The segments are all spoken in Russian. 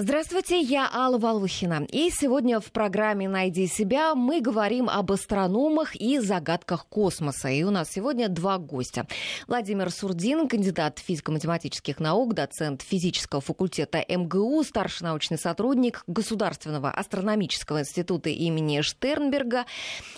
Здравствуйте, я Алла Волухина. И сегодня в программе «Найди себя» мы говорим об астрономах и загадках космоса. И у нас сегодня два гостя. Владимир Сурдин, кандидат физико-математических наук, доцент физического факультета МГУ, старший научный сотрудник Государственного астрономического института имени Штернберга.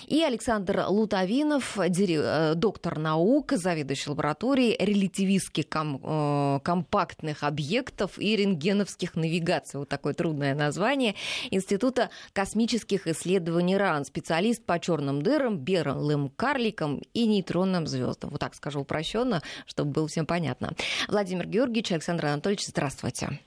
И Александр Лутовинов, э, доктор наук, заведующий лабораторией релятивистских ком- э, компактных объектов и рентгеновских навигаций называется, вот такое трудное название, Института космических исследований РАН, специалист по черным дырам, белым карликам и нейтронным звездам. Вот так скажу упрощенно, чтобы было всем понятно. Владимир Георгиевич, Александр Анатольевич, здравствуйте.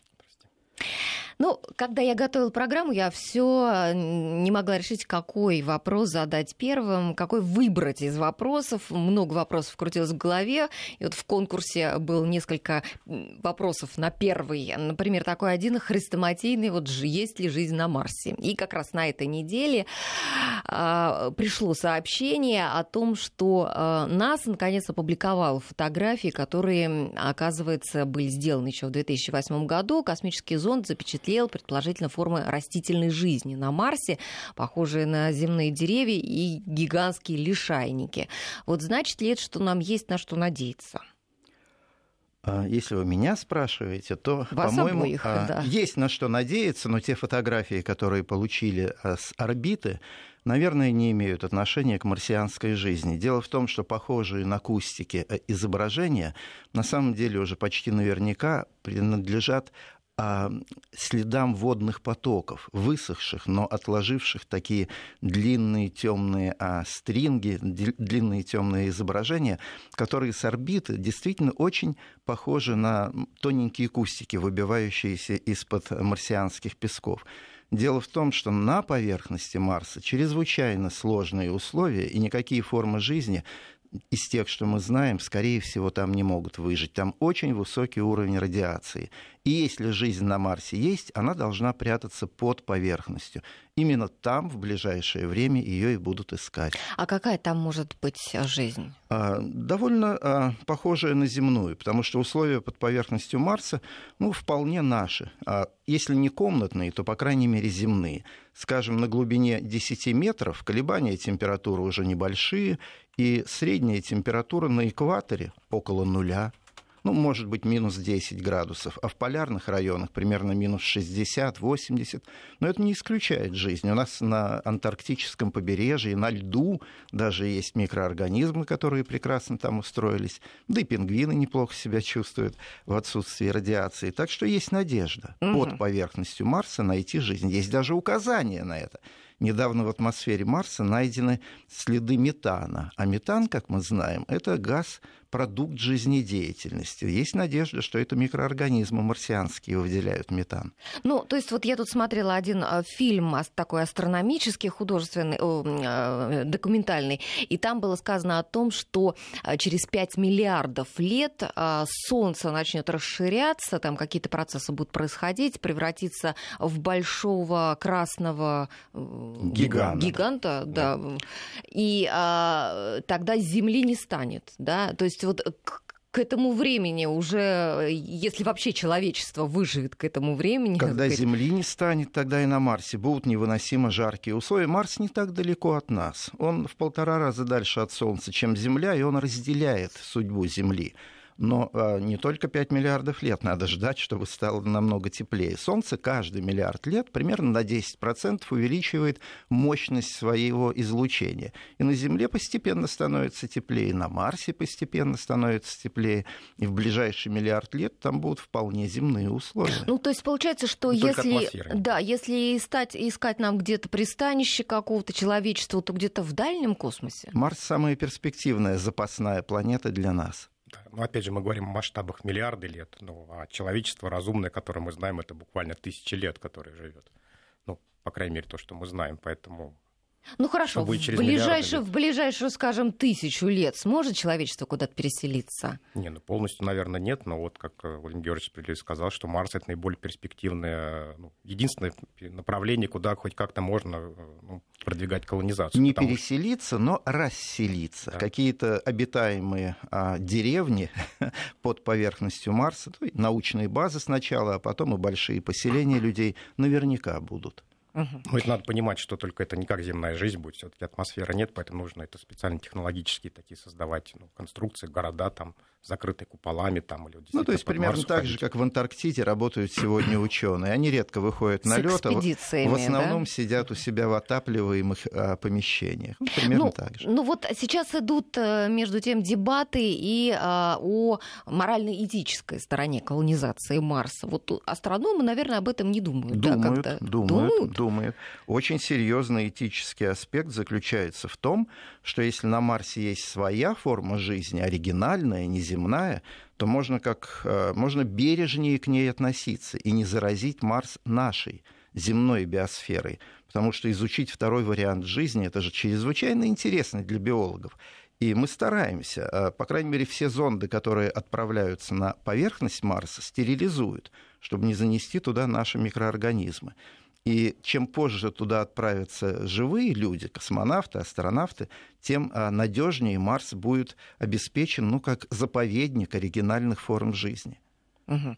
Ну, когда я готовила программу, я все не могла решить, какой вопрос задать первым, какой выбрать из вопросов. Много вопросов крутилось в голове. И вот в конкурсе было несколько вопросов на первый. Например, такой один хрестоматийный, вот есть ли жизнь на Марсе. И как раз на этой неделе э, пришло сообщение о том, что э, НАСА наконец опубликовала фотографии, которые, оказывается, были сделаны еще в 2008 году. Космический зонд запечатлел запечатлел, предположительно, формы растительной жизни на Марсе, похожие на земные деревья и гигантские лишайники. Вот значит ли это, что нам есть на что надеяться? А, если вы меня спрашиваете, то, по-моему, а, да. есть на что надеяться, но те фотографии, которые получили а, с орбиты, наверное, не имеют отношения к марсианской жизни. Дело в том, что похожие на кустики э, изображения на самом деле уже почти наверняка принадлежат следам водных потоков, высохших, но отложивших такие длинные темные а, стринги, длинные темные изображения, которые с орбиты действительно очень похожи на тоненькие кустики, выбивающиеся из-под марсианских песков. Дело в том, что на поверхности Марса чрезвычайно сложные условия, и никакие формы жизни из тех, что мы знаем, скорее всего, там не могут выжить. Там очень высокий уровень радиации. И если жизнь на Марсе есть, она должна прятаться под поверхностью. Именно там в ближайшее время ее и будут искать. А какая там может быть жизнь? А, довольно а, похожая на земную, потому что условия под поверхностью Марса ну, вполне наши. А если не комнатные, то, по крайней мере, земные. Скажем, на глубине 10 метров колебания температуры уже небольшие, и средняя температура на экваторе около нуля ну, может быть, минус 10 градусов, а в полярных районах примерно минус 60-80. Но это не исключает жизнь. У нас на антарктическом побережье, на льду даже есть микроорганизмы, которые прекрасно там устроились. Да и пингвины неплохо себя чувствуют в отсутствии радиации. Так что есть надежда угу. под поверхностью Марса найти жизнь. Есть даже указания на это недавно в атмосфере Марса найдены следы метана. А метан, как мы знаем, это газ продукт жизнедеятельности. Есть надежда, что это микроорганизмы марсианские выделяют метан. Ну, то есть вот я тут смотрела один э, фильм такой астрономический, художественный, э, документальный, и там было сказано о том, что э, через 5 миллиардов лет Солнце начнет расширяться, там какие-то процессы будут происходить, превратиться в большого красного гиганта, гиганта да. да. и а, тогда Земли не станет, да, то есть вот к этому времени уже, если вообще человечество выживет к этому времени... Когда сказать... Земли не станет, тогда и на Марсе будут невыносимо жаркие условия. Марс не так далеко от нас. Он в полтора раза дальше от Солнца, чем Земля, и он разделяет судьбу Земли. Но а, не только 5 миллиардов лет надо ждать, чтобы стало намного теплее. Солнце каждый миллиард лет примерно на 10% увеличивает мощность своего излучения. И на Земле постепенно становится теплее, и на Марсе постепенно становится теплее. И в ближайший миллиард лет там будут вполне земные условия. Ну, то есть получается, что не если, да, если искать, искать нам где-то пристанище какого-то человечества, то где-то в дальнем космосе? Марс самая перспективная запасная планета для нас. Ну, опять же, мы говорим о масштабах миллиарды лет, ну, а человечество разумное, которое мы знаем, это буквально тысячи лет, которое живет. Ну, по крайней мере, то, что мы знаем. Поэтому Ну хорошо, в, ближайшую, в ближайшую, скажем, тысячу лет сможет человечество куда-то переселиться? Не, ну полностью, наверное, нет, но вот как э, Владимир Георгиевич справедливо сказал, что Марс это наиболее перспективное, ну, единственное направление, куда хоть как-то можно э, ну, продвигать колонизацию. Не переселиться, что... но расселиться. Да. Какие-то обитаемые а, деревни под поверхностью Марса, то научные базы сначала, а потом и большие поселения людей наверняка будут. Угу. Ну, надо понимать, что только это не как земная жизнь будет, все-таки атмосферы нет, поэтому нужно это специально технологические такие создавать ну, конструкции, города там закрытые куполами там или Ну, то есть примерно так же, как в Антарктиде работают сегодня ученые. Они редко выходят на лед, а в основном да? сидят у себя в отапливаемых а, помещениях. Ну, примерно ну, так же. Ну вот сейчас идут э, между тем дебаты и а, о морально-этической стороне колонизации Марса. Вот астрономы, наверное, об этом не думают. Думают, да, думают, думают, думают. Очень серьезный этический аспект заключается в том, что если на Марсе есть своя форма жизни, оригинальная, неземная, то можно, как, э, можно бережнее к ней относиться и не заразить Марс нашей земной биосферой. Потому что изучить второй вариант жизни это же чрезвычайно интересно для биологов. И мы стараемся, э, по крайней мере, все зонды, которые отправляются на поверхность Марса, стерилизуют, чтобы не занести туда наши микроорганизмы. И чем позже туда отправятся живые люди, космонавты, астронавты, тем а, надежнее Марс будет обеспечен, ну, как заповедник оригинальных форм жизни. Угу.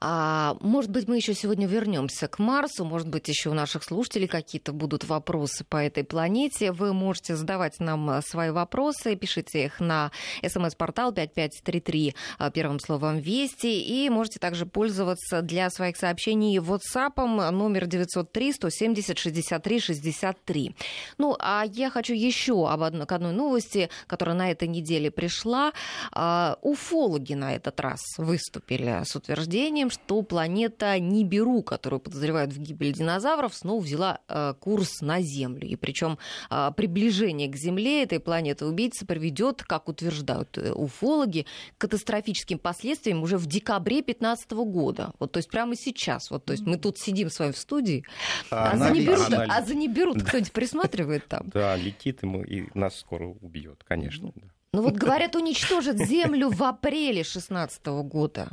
А, может быть, мы еще сегодня вернемся к Марсу, может быть, еще у наших слушателей какие-то будут вопросы по этой планете. Вы можете задавать нам э, свои вопросы, пишите их на смс-портал 5533 э, первым словом «Вести», и можете также пользоваться для своих сообщений WhatsApp номер 903 170 63 63. Ну, а я хочу еще об одной, к одной новости, которая на этой неделе пришла. А, уфологи на этот раз выступили с утверждением, утверждением, что планета Нибиру, которую подозревают в гибели динозавров, снова взяла э, курс на Землю. И причем э, приближение к Земле этой планеты-убийцы приведет, как утверждают э, уфологи, к катастрофическим последствиям уже в декабре 2015 года. Вот, то есть прямо сейчас. Вот, то есть мы тут сидим с вами в студии, а, а, за, Нибиру, а за Нибиру кто-нибудь присматривает там? Да, летит ему и нас скоро убьет, конечно. Ну вот говорят, уничтожит Землю в апреле 2016 года.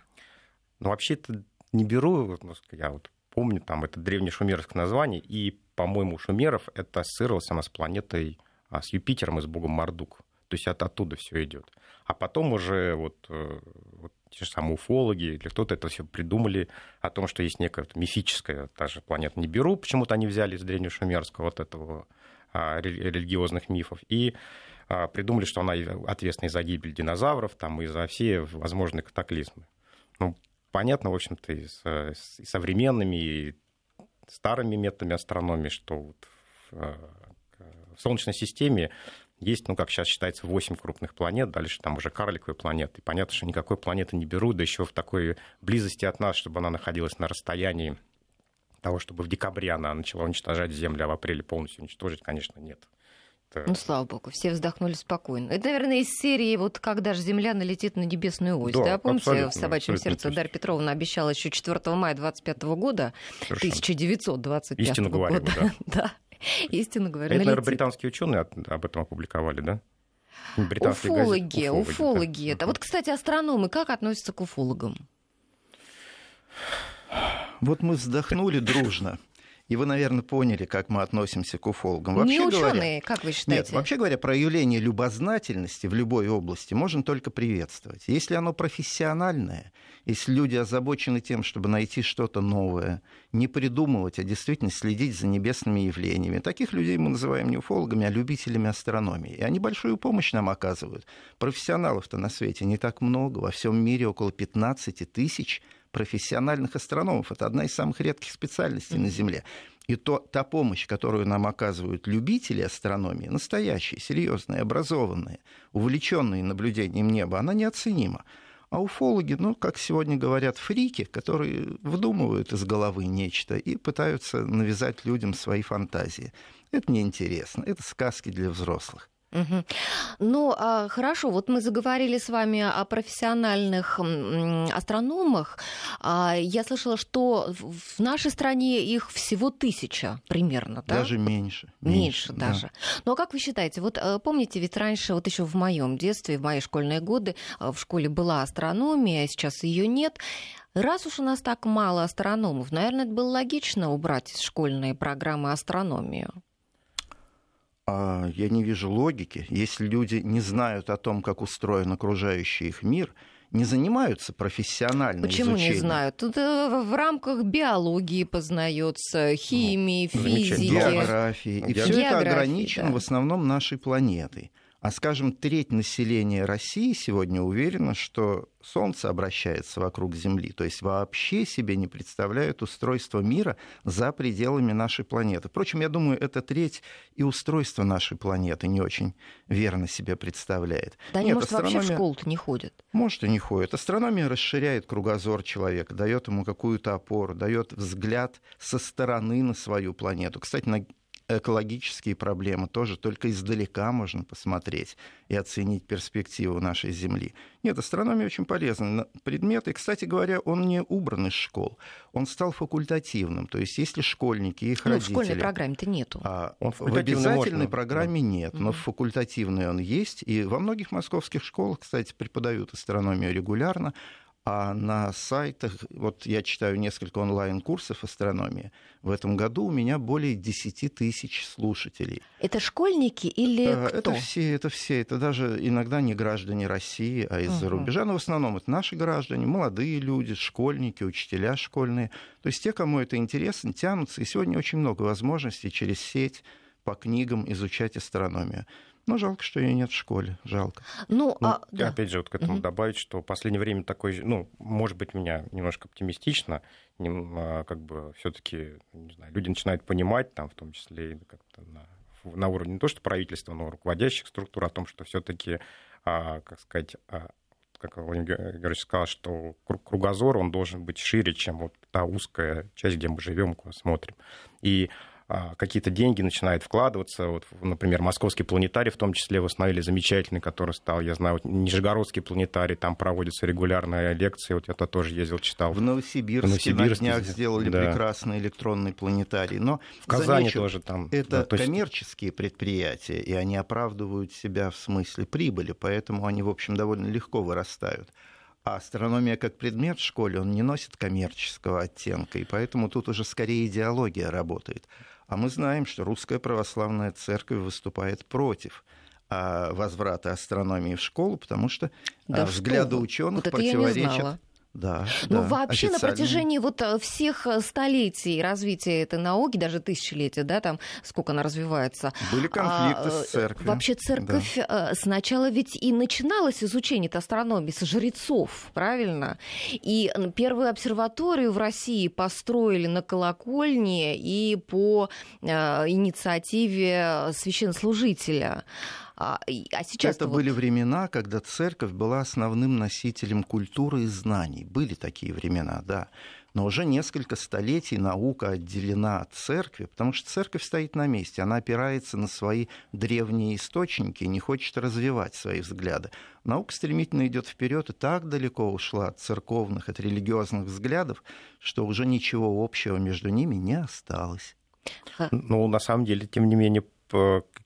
Но вообще это не беру, я вот помню, там это древнешумерское название, и, по-моему, шумеров это ассоциировалось она с планетой, а, с Юпитером и с богом Мардук. То есть это оттуда все идет. А потом уже вот, э, вот те же самые уфологи или кто-то это все придумали о том, что есть некая мифическая та же планета Нибиру, почему-то они взяли из древнешумерского вот этого а, религиозных мифов, и а, придумали, что она ответственна за гибель динозавров, там, и за все возможные катаклизмы. Ну, понятно, в общем-то, и, с, и современными, и старыми методами астрономии, что вот в, э, в Солнечной системе есть, ну, как сейчас считается, 8 крупных планет, дальше там уже карликовые планеты. Понятно, что никакой планеты не берут, да еще в такой близости от нас, чтобы она находилась на расстоянии того, чтобы в декабре она начала уничтожать Землю, а в апреле полностью уничтожить, конечно, нет. Это... Ну, слава богу, все вздохнули спокойно. Это, наверное, из серии вот «Когда же Земля налетит на небесную ось». Да, да? Помните, в «Собачьем сердце» Дарья Петровна обещала еще 4 мая 25 года, Совершенно. 1925 Истину года. говорю, да. да, истину говорю. Это, наверное, британские ученые об этом опубликовали, да? уфологи, уфологи, уфологи. Да. Вот, кстати, астрономы как относятся к уфологам? Вот мы вздохнули дружно. И вы, наверное, поняли, как мы относимся к уфологам. Вообще Не ученые, говоря, как вы считаете? Нет, вообще говоря, проявление любознательности в любой области можно только приветствовать. Если оно профессиональное, если люди озабочены тем, чтобы найти что-то новое, не придумывать, а действительно следить за небесными явлениями. Таких людей мы называем не уфологами, а любителями астрономии. И они большую помощь нам оказывают. Профессионалов-то на свете не так много. Во всем мире около 15 тысяч профессиональных астрономов. Это одна из самых редких специальностей mm-hmm. на Земле. И то, та помощь, которую нам оказывают любители астрономии, настоящие, серьезные, образованные, увлеченные наблюдением неба, она неоценима. А уфологи, ну, как сегодня говорят, фрики, которые вдумывают из головы нечто и пытаются навязать людям свои фантазии. Это неинтересно, это сказки для взрослых. Угу. Ну, а, хорошо, вот мы заговорили с вами о профессиональных астрономах. А, я слышала, что в нашей стране их всего тысяча примерно, да? Даже меньше. Меньше, меньше даже. Да. Ну, а как вы считаете, вот э, помните, ведь раньше, вот еще в моем детстве, в мои школьные годы, э, в школе была астрономия, а сейчас ее нет. Раз уж у нас так мало астрономов, наверное, это было логично убрать из школьной программы астрономию. А, я не вижу логики. Если люди не знают о том, как устроен окружающий их мир, не занимаются профессионально Почему изучением. не знают? Тут э, в рамках биологии познается, химии, ну, физики. Географии. И все это ограничено да. в основном нашей планетой. А, скажем, треть населения России сегодня уверена, что Солнце обращается вокруг Земли, то есть вообще себе не представляют устройство мира за пределами нашей планеты. Впрочем, я думаю, эта треть и устройство нашей планеты не очень верно себе представляет. Да они, может, астрономия... вообще в школу-то не ходят. Может, и не ходят. Астрономия расширяет кругозор человека, дает ему какую-то опору, дает взгляд со стороны на свою планету. Кстати, на экологические проблемы тоже только издалека можно посмотреть и оценить перспективу нашей Земли. Нет, астрономия очень полезный предмет, и, кстати говоря, он не убран из школ, он стал факультативным, то есть если школьники и их ну, родители... в школьной программе-то нету. А, он в обязательной можно, программе да. нет, но mm-hmm. в факультативной он есть, и во многих московских школах, кстати, преподают астрономию регулярно, а на сайтах, вот я читаю несколько онлайн-курсов астрономии, в этом году у меня более 10 тысяч слушателей. Это школьники или а, кто? Это все, это все. Это даже иногда не граждане России, а из-за угу. рубежа. Но в основном это наши граждане, молодые люди, школьники, учителя школьные. То есть те, кому это интересно, тянутся. И сегодня очень много возможностей через сеть по книгам изучать астрономию. Но жалко, что ее нет в школе. Жалко. Ну, ну а, да. опять же, вот к этому угу. добавить, что в последнее время такой, ну, может быть, меня немножко оптимистично, а, как бы все-таки, не знаю, люди начинают понимать, там, в том числе как-то на, на уровне не то что правительства, но руководящих структур о том, что все-таки, а, как сказать, а, как Владимир Георгиевич сказал, что кругозор, он должен быть шире, чем вот та узкая часть, где мы живем, куда смотрим. И какие-то деньги начинают вкладываться. Вот, например, Московский планетарий в том числе восстановили замечательный, который стал, я знаю, вот, Нижегородский планетарий, там проводятся регулярные лекции, вот я тоже ездил, читал. В Новосибирске, в Новосибирске на днях сделали да. прекрасный электронный планетарий. Но в Казани замечу, тоже там. Это да, есть... коммерческие предприятия, и они оправдывают себя в смысле прибыли, поэтому они, в общем, довольно легко вырастают. А астрономия как предмет в школе, он не носит коммерческого оттенка, и поэтому тут уже скорее идеология работает. А мы знаем, что русская православная церковь выступает против а, возврата астрономии в школу, потому что да а, взгляды ученых вот противоречат да, ну, да, вообще официально. на протяжении вот э, всех э, столетий развития этой науки, даже тысячелетия, да, там сколько она развивается. Были конфликты а, с церковью. Вообще церковь да. Э, сначала ведь и начиналась изучение астрономии с жрецов, правильно? И первую обсерваторию в России построили на колокольне и по э, инициативе священнослужителя. А, а сейчас это вот... были времена, когда церковь была основным носителем культуры и знаний. Были такие времена, да. Но уже несколько столетий наука отделена от церкви, потому что церковь стоит на месте, она опирается на свои древние источники и не хочет развивать свои взгляды. Наука стремительно идет вперед и так далеко ушла от церковных, от религиозных взглядов, что уже ничего общего между ними не осталось. Ну, на самом деле, тем не менее,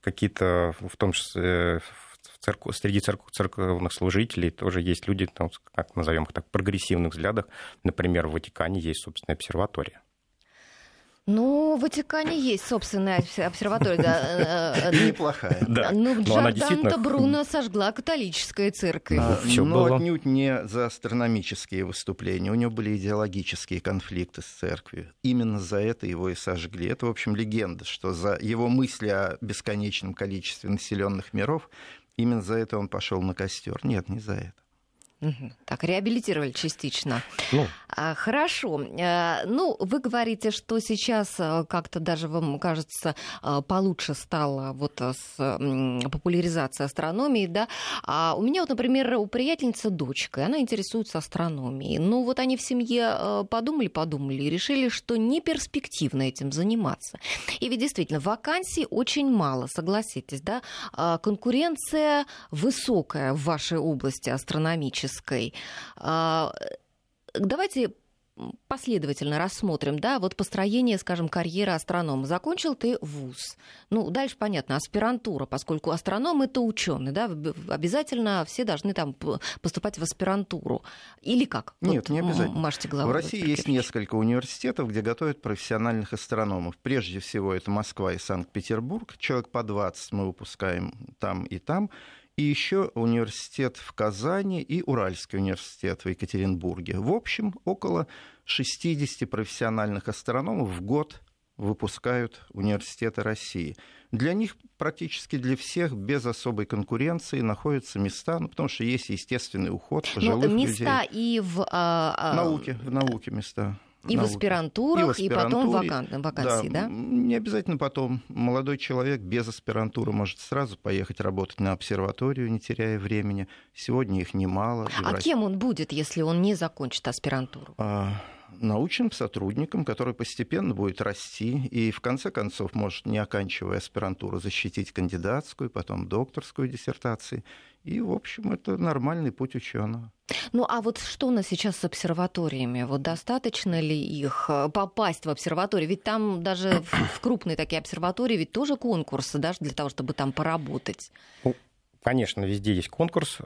какие-то, в том числе в церкв, среди церкв, церковных служителей тоже есть люди, там, как назовем их так, прогрессивных взглядах. Например, в Ватикане есть собственная обсерватория. Ну, в Ватикане есть собственная обсерватория. Да. Э, э, Неплохая. Да. Ну, Джорданта Бруно сожгла католическая церковь. А, но отнюдь не за астрономические выступления. У него были идеологические конфликты с церковью. Именно за это его и сожгли. Это, в общем, легенда, что за его мысли о бесконечном количестве населенных миров, именно за это он пошел на костер. Нет, не за это. Так, реабилитировали частично. Ну. А, хорошо. А, ну, вы говорите, что сейчас а, как-то даже вам кажется а, получше стало вот с популяризацией астрономии, да. А у меня вот, например, у приятельницы дочка, она интересуется астрономией. Ну, вот они в семье подумали-подумали и решили, что не перспективно этим заниматься. И ведь действительно, вакансий очень мало, согласитесь, да. Конкуренция высокая в вашей области астрономической экономической. А, давайте последовательно рассмотрим, да, вот построение, скажем, карьеры астронома. Закончил ты вуз. Ну, дальше понятно, аспирантура, поскольку астроном это ученый, да, обязательно все должны там поступать в аспирантуру. Или как? Нет, вот, не обязательно. Машите головой. В России есть несколько университетов, где готовят профессиональных астрономов. Прежде всего, это Москва и Санкт-Петербург. Человек по 20 мы выпускаем там и там и еще университет в Казани и Уральский университет в Екатеринбурге. В общем, около 60 профессиональных астрономов в год выпускают университеты России. Для них практически для всех без особой конкуренции находятся места, ну, потому что есть естественный уход ну, пожилых ну, места людей. и в а, а... науке, в науке места. И в аспирантурах, и, в и потом вакан... вакансии, да, да? Не обязательно потом. Молодой человек без аспирантуры может сразу поехать работать на обсерваторию, не теряя времени. Сегодня их немало. А кем он будет, если он не закончит аспирантуру? А, научным сотрудником, который постепенно будет расти и, в конце концов, может, не оканчивая аспирантуру, защитить кандидатскую, потом докторскую диссертацию. И, в общем, это нормальный путь ученого. Ну а вот что у нас сейчас с обсерваториями? Вот достаточно ли их э, попасть в обсерваторию? Ведь там даже в крупные такие обсерватории ведь тоже конкурсы, да, для того, чтобы там поработать. Ну, конечно, везде есть конкурс.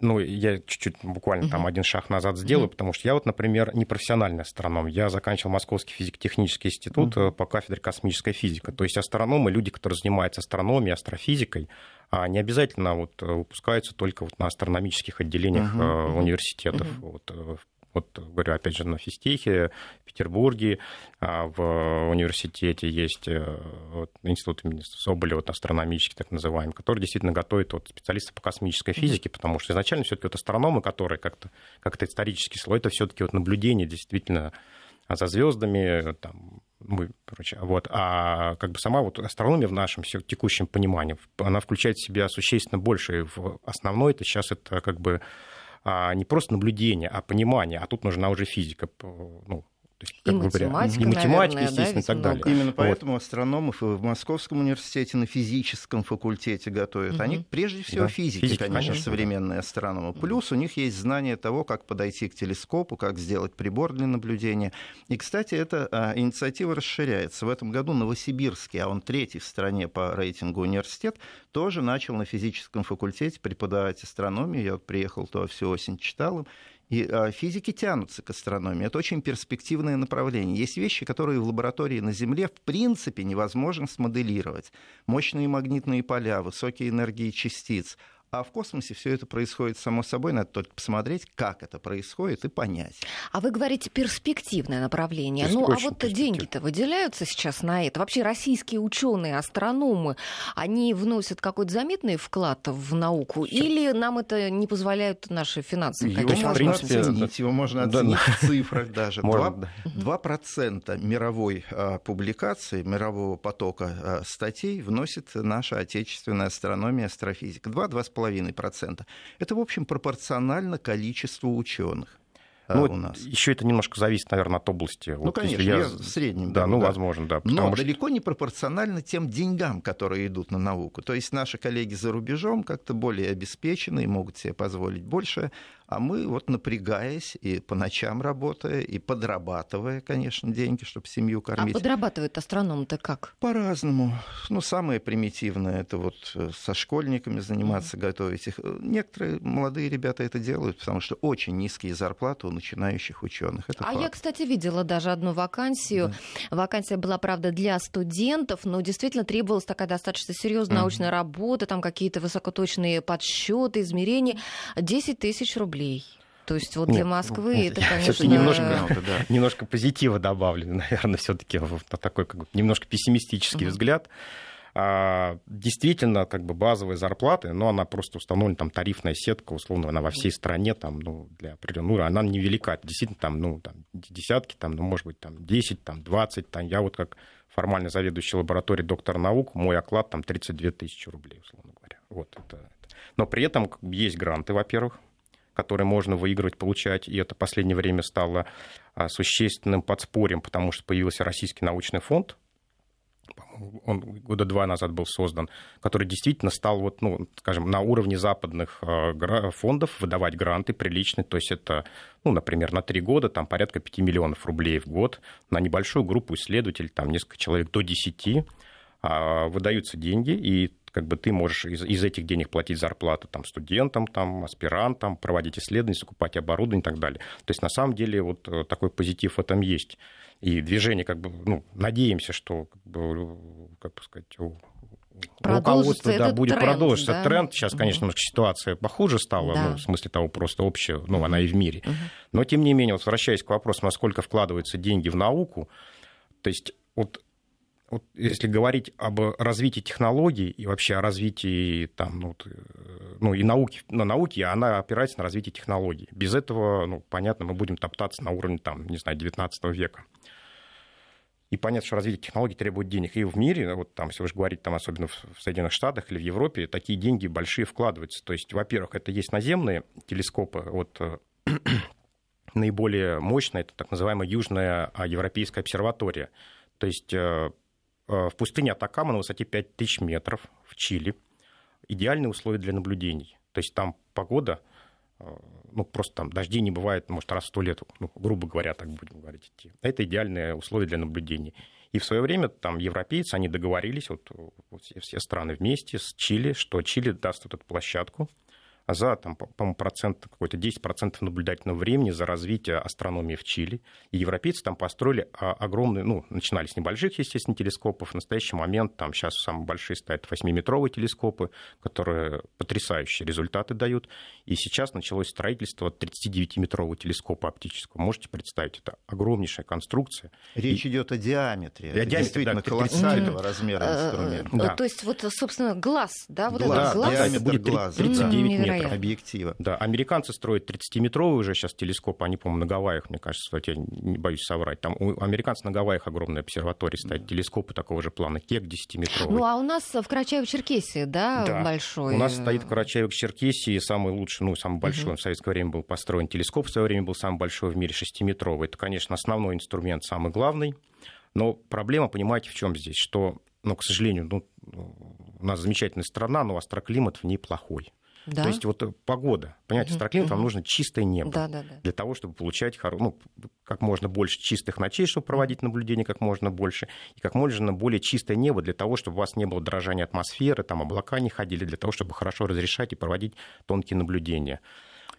Э, ну, я чуть-чуть буквально uh-huh. там один шаг назад сделаю, uh-huh. потому что я вот, например, не профессиональный астроном. Я заканчивал Московский физико-технический институт uh-huh. по кафедре космической физики. То есть астрономы, люди, которые занимаются астрономией, астрофизикой, а не обязательно вот выпускаются только вот на астрономических отделениях uh-huh. университетов. Uh-huh. Вот, вот, говорю, опять же, на физтехе, в Петербурге, а, в университете есть э, вот, институт имени Соболева, вот, астрономический, так называемый, который действительно готовит вот, специалистов по космической физике, потому что изначально все-таки вот астрономы, которые как-то как исторический слой, это все-таки вот наблюдение действительно за звездами, там, мы, короче, вот, а как бы сама вот астрономия в нашем текущем понимании, она включает в себя существенно больше. В основной это сейчас это как бы а не просто наблюдение, а понимание, а тут нужна уже физика, ну, то есть, как и математика, и математика, наверное, естественно, да, и так далее. Именно поэтому вот. астрономов и в Московском университете на физическом факультете готовят. Угу. Они прежде всего да. физики, Физики, конечно, конечно, современные астрономы. Плюс у них есть знание того, как подойти к телескопу, как сделать прибор для наблюдения. И, кстати, эта а, инициатива расширяется. В этом году Новосибирский, а он третий в стране по рейтингу университет, тоже начал на физическом факультете преподавать астрономию. Я вот приехал туда всю осень, читал им. А, физики тянутся к астрономии. Это очень перспективное направление. Есть вещи, которые в лаборатории на Земле в принципе невозможно смоделировать. Мощные магнитные поля, высокие энергии частиц – а в космосе все это происходит само собой, надо только посмотреть, как это происходит и понять. А вы говорите перспективное направление. ну, а вот деньги-то выделяются сейчас на это. Вообще российские ученые, астрономы, они вносят какой-то заметный вклад в науку, Сейчас. или нам это не позволяют наши финансы? Его можно в принципе, оценить, его можно оценить да, в цифрах даже. Можно, 2%, 2% мировой а, публикации, мирового потока а, статей вносит наша отечественная астрономия, астрофизика. 2-2,5 2,5%. Это, в общем, пропорционально количеству ученых. А, ну, у нас. Еще это немножко зависит, наверное, от области. Ну, вот конечно, я... я в среднем. Да, ну, да. возможно, да. Но что... далеко не пропорционально тем деньгам, которые идут на науку. То есть наши коллеги за рубежом как-то более обеспечены и могут себе позволить больше, а мы вот напрягаясь и по ночам работая, и подрабатывая, конечно, деньги, чтобы семью а кормить. А подрабатывают астрономы-то как? По-разному. Ну, самое примитивное, это вот э, со школьниками заниматься, mm-hmm. готовить их. Некоторые молодые ребята это делают, потому что очень низкие зарплаты у начинающих ученых. Это а факт. я, кстати, видела даже одну вакансию. Да. Вакансия была, правда, для студентов, но действительно требовалась такая достаточно серьезная mm-hmm. научная работа, там какие-то высокоточные подсчеты, измерения. 10 тысяч рублей рублей. То есть вот для Москвы Нет, это, конечно... Немножко, да. немножко позитива добавлю, наверное, все таки на такой как бы, немножко пессимистический uh-huh. взгляд. а, действительно как бы базовые зарплаты, но она просто установлена там тарифная сетка, условно, она во всей стране там, ну, для определенного, ну, она невелика, действительно там, ну, там, десятки, там, ну, может быть, там, 10, там, 20, там, я вот как формально заведующий лабораторией доктор наук, мой оклад там 32 тысячи рублей, условно говоря. Вот это. Но при этом есть гранты, во-первых, которые можно выигрывать, получать, и это в последнее время стало а, существенным подспорьем, потому что появился Российский научный фонд, он года два назад был создан, который действительно стал, вот, ну, скажем, на уровне западных а, фондов выдавать гранты приличные, то есть это, ну, например, на три года там порядка 5 миллионов рублей в год, на небольшую группу исследователей, там несколько человек до 10, а, выдаются деньги, и как бы ты можешь из, из этих денег платить зарплату там, студентам, там, аспирантам, проводить исследования, закупать оборудование и так далее. То есть на самом деле вот э, такой позитив в этом есть. И движение, как бы, ну, надеемся, что, как бы, как бы сказать, руководство да, будет тренд, продолжиться да? тренд. Сейчас, конечно, немножко ситуация похуже стала, да. ну, в смысле того, просто общая, ну, она и в мире. Угу. Но, тем не менее, вот возвращаясь к вопросу, насколько вкладываются деньги в науку, то есть вот вот если говорить об развитии технологий и вообще о развитии там, ну, э, ну и науки, на науке, она опирается на развитие технологий. Без этого, ну, понятно, мы будем топтаться на уровне, там, не знаю, 19 века. И понятно, что развитие технологий требует денег. И в мире, вот там, если вы же говорите, там, особенно в Соединенных Штатах или в Европе, такие деньги большие вкладываются. То есть, во-первых, это есть наземные телескопы. Вот э, наиболее мощная, это так называемая Южная а, Европейская обсерватория. То есть Э, в пустыне Атакама на высоте 5000 метров в Чили. Идеальные условия для наблюдений. То есть там погода, э, ну, просто там дождей не бывает, может, раз в сто лет, ну, грубо говоря, так будем говорить. Это идеальные условия для наблюдений. И в свое время там европейцы, они договорились, вот, вот все страны вместе с Чили, что Чили даст вот эту площадку, за, там, по-моему, процент, какой-то 10% наблюдательного времени за развитие астрономии в Чили. И европейцы там построили а, огромные, ну, начинали с небольших, естественно, телескопов. В настоящий момент там сейчас самые большие стоят 8-метровые телескопы, которые потрясающие результаты дают. И сейчас началось строительство 39-метрового телескопа оптического. Можете представить, это огромнейшая конструкция. Речь и... идет о диаметре. О диаметре, да, колоссального размера э, инструмента. Да. То есть вот, собственно, глаз, да? Вот глаз, этот глаз? диаметр будет глаза. 39 метров метров. Объектива. Да, американцы строят 30-метровый уже сейчас телескоп, они, по-моему, на Гавайях, мне кажется, я не боюсь соврать. Там у американцев на Гавайях огромная обсерватория стоят, телескопы такого же плана, КЕК 10-метровый. Ну, а у нас в Карачаево-Черкесии, да, да, большой? у нас стоит в Карачаево-Черкесии самый лучший, ну, самый большой, угу. в советское время был построен телескоп, в свое время был самый большой в мире, 6-метровый. Это, конечно, основной инструмент, самый главный. Но проблема, понимаете, в чем здесь? Что, ну, к сожалению, ну, у нас замечательная страна, но астроклимат в ней плохой. Да? То есть вот э, погода. Понимаете, uh вам нужно чистое небо да, да, да. для того, чтобы получать хоро... ну, как можно больше чистых ночей, чтобы проводить наблюдение как можно больше, и как можно более чистое небо для того, чтобы у вас не было дрожания атмосферы, там облака не ходили, для того, чтобы хорошо разрешать и проводить тонкие наблюдения.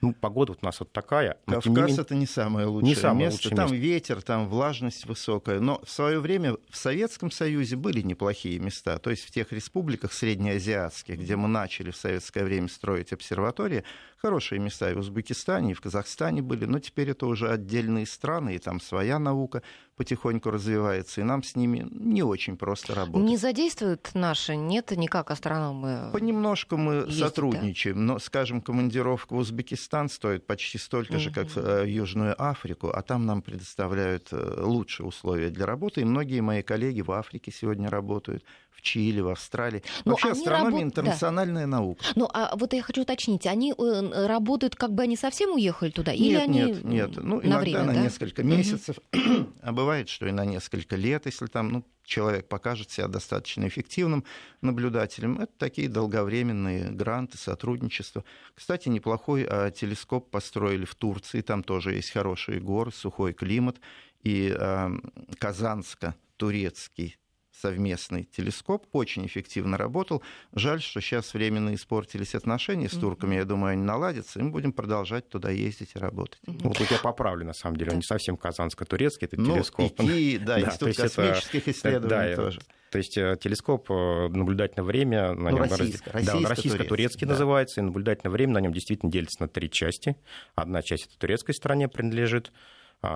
Ну, погода вот у нас вот такая. Кавказ не менее... это не самое лучшее не самое место. Лучшее там место. ветер, там влажность высокая. Но в свое время в Советском Союзе были неплохие места. То есть в тех республиках среднеазиатских, где мы начали в советское время строить обсерватории, хорошие места и в Узбекистане, и в Казахстане были. Но теперь это уже отдельные страны, и там своя наука потихоньку развивается, и нам с ними не очень просто работать. Не задействуют наши, нет, никак астрономы? Понемножку мы ездят, сотрудничаем, да? но, скажем, командировка в Узбекистан стоит почти столько угу. же, как в э, Южную Африку, а там нам предоставляют э, лучшие условия для работы, и многие мои коллеги в Африке сегодня работают, в Чили, в Австралии. Ну, Вообще астрономия работ... интернациональная да. наука. Ну, а вот я хочу уточнить, они э, работают, как бы они совсем уехали туда? Нет, или они нет, нет. Ну, на иногда время, на да? несколько месяцев, а бывает, что и на несколько лет, если там, ну, человек покажет себя достаточно эффективным наблюдателем. Это такие долговременные гранты, сотрудничество. Кстати, неплохой а, телескоп построили в Турции, там тоже есть хорошие горы, сухой климат. И а, Казанско-турецкий совместный телескоп, очень эффективно работал. Жаль, что сейчас временно испортились отношения с турками. Я думаю, они наладятся, и мы будем продолжать туда ездить и работать. Ну, вот я поправлю, на самом деле. Он не совсем казанско-турецкий, это ну, телескоп. И, да, да, Институт космических это, исследований да, тоже. То есть э, телескоп э, наблюдательное время на ну, нем российско, раз... да, российско-турецкий да. называется, и наблюдательное время на нем действительно делится на три части. Одна часть это турецкой стране принадлежит,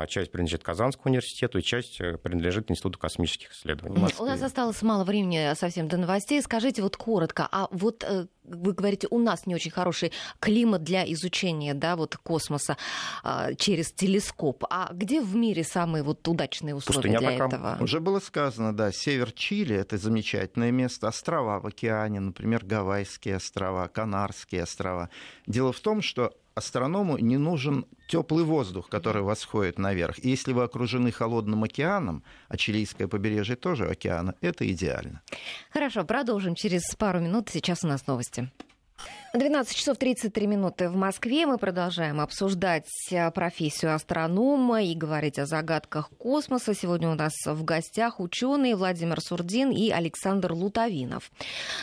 часть принадлежит Казанскому университету, и часть э, принадлежит Институту космических исследований. У нас осталось мало времени совсем до новостей. Скажите вот коротко, а вот э, вы говорите, у нас не очень хороший климат для изучения да, вот космоса а, через телескоп. А где в мире самые вот удачные условия Пустыня для пока... этого? Уже было сказано, да, север Чили — это замечательное место, острова в океане, например, Гавайские острова, Канарские острова. Дело в том, что астроному не нужен теплый воздух, который восходит наверх. И если вы окружены холодным океаном, а чилийское побережье тоже океана, это идеально. Хорошо, продолжим через пару минут. Сейчас у нас новости. 12 часов 33 минуты в Москве. Мы продолжаем обсуждать э, профессию астронома и говорить о загадках космоса. Сегодня у нас в гостях ученые Владимир Сурдин и Александр Лутовинов.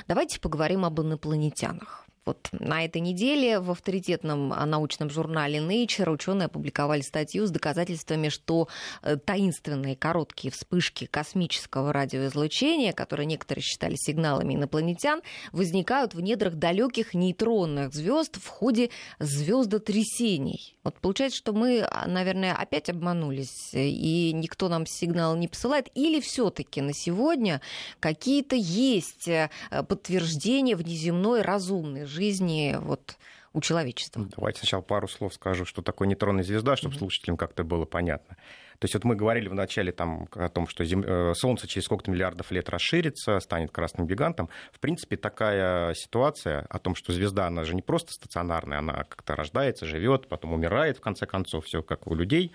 Давайте поговорим об инопланетянах. Вот на этой неделе в авторитетном научном журнале Nature ученые опубликовали статью с доказательствами, что э, таинственные короткие вспышки космического радиоизлучения, которые некоторые считали сигналами инопланетян, возникают в недрах далеких нейтронных звезд в ходе звездотрясений. Вот получается, что мы, а, наверное, опять обманулись, и никто нам сигнал не посылает, или все-таки на сегодня какие-то есть э, подтверждения внеземной разумной жизни вот, у человечества. Давайте сначала пару слов скажу, что такое нейтронная звезда, чтобы mm-hmm. слушателям как-то было понятно. То есть вот мы говорили в начале там, о том, что зем... Э, Солнце через сколько-то миллиардов лет расширится, станет красным гигантом. В принципе, такая ситуация о том, что звезда, она же не просто стационарная, она как-то рождается, живет, потом умирает, в конце концов, все как у людей.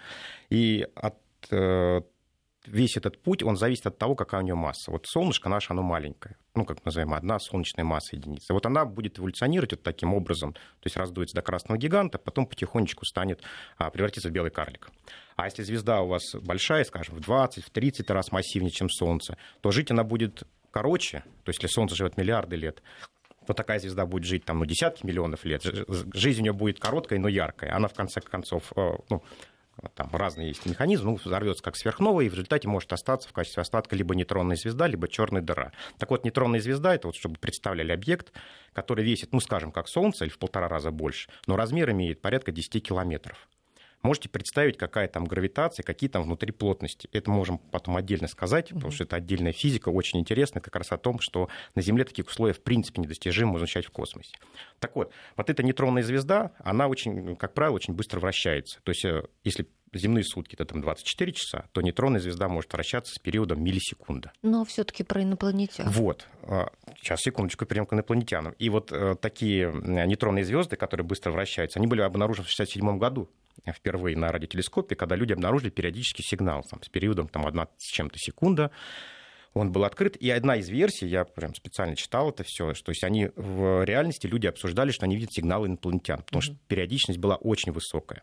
И от э, весь этот путь, он зависит от того, какая у нее масса. Вот солнышко наше, оно маленькое, ну, как называем, одна солнечная масса единица. Вот она будет эволюционировать вот таким образом, то есть раздуется до красного гиганта, потом потихонечку станет, а, превратиться в белый карлик. А если звезда у вас большая, скажем, в 20, в 30 раз массивнее, чем Солнце, то жить она будет короче, то есть если Солнце живет миллиарды лет, то такая звезда будет жить там, ну, десятки миллионов лет. Жизнь у нее будет короткая, но яркая. Она, в конце концов, э, ну, там разные есть механизмы, ну, взорвется как сверхновая, и в результате может остаться в качестве остатка либо нейтронная звезда, либо черная дыра. Так вот, нейтронная звезда, это вот, чтобы представляли объект, который весит, ну, скажем, как Солнце, или в полтора раза больше, но размер имеет порядка 10 километров. Можете представить, какая там гравитация, какие там внутри плотности. Это можем потом отдельно сказать, потому что это отдельная физика, очень интересная, как раз о том, что на Земле таких условий в принципе недостижимо изучать в космосе. Так вот, вот эта нейтронная звезда, она очень, как правило, очень быстро вращается. То есть, э, если земные сутки это там 24 часа, то нейтронная звезда может вращаться с периодом миллисекунда. Но все-таки про инопланетян. Вот. Сейчас, секундочку, перейдем к инопланетянам. И вот э, такие нейтронные звезды, которые быстро вращаются, они были обнаружены в 1967 году впервые на радиотелескопе, когда люди обнаружили периодический сигнал там, с периодом там, одна с чем-то секунда. Он был открыт, и одна из версий, я прям специально читал это все, что то есть они в реальности люди обсуждали, что они видят сигналы инопланетян, потому mm-hmm. что периодичность была очень высокая.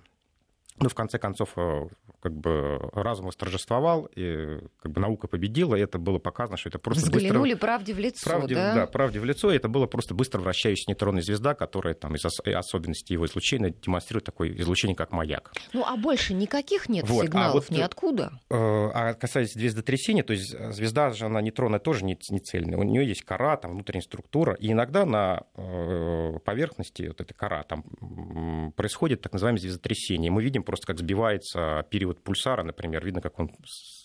Ну, в конце концов, э, как бы разум восторжествовал, и как бы наука победила, и это было показано, что это просто Взглянули быстро... правде в лицо, правде, да? Да, правде в лицо, и это было просто быстро вращающаяся нейтронная звезда, которая там из особенностей его излучения демонстрирует такое излучение, как маяк. Ну, а больше никаких нет вот. сигналов а вот, ниоткуда? Э, а касаясь звездотрясения, то есть звезда же, она нейтронная тоже не, не цельная, у нее есть кора, там внутренняя структура, и иногда на э, поверхности вот этой кора там происходит так называемое звездотрясение. Мы видим просто, как сбивается период пульсара, например, видно, как он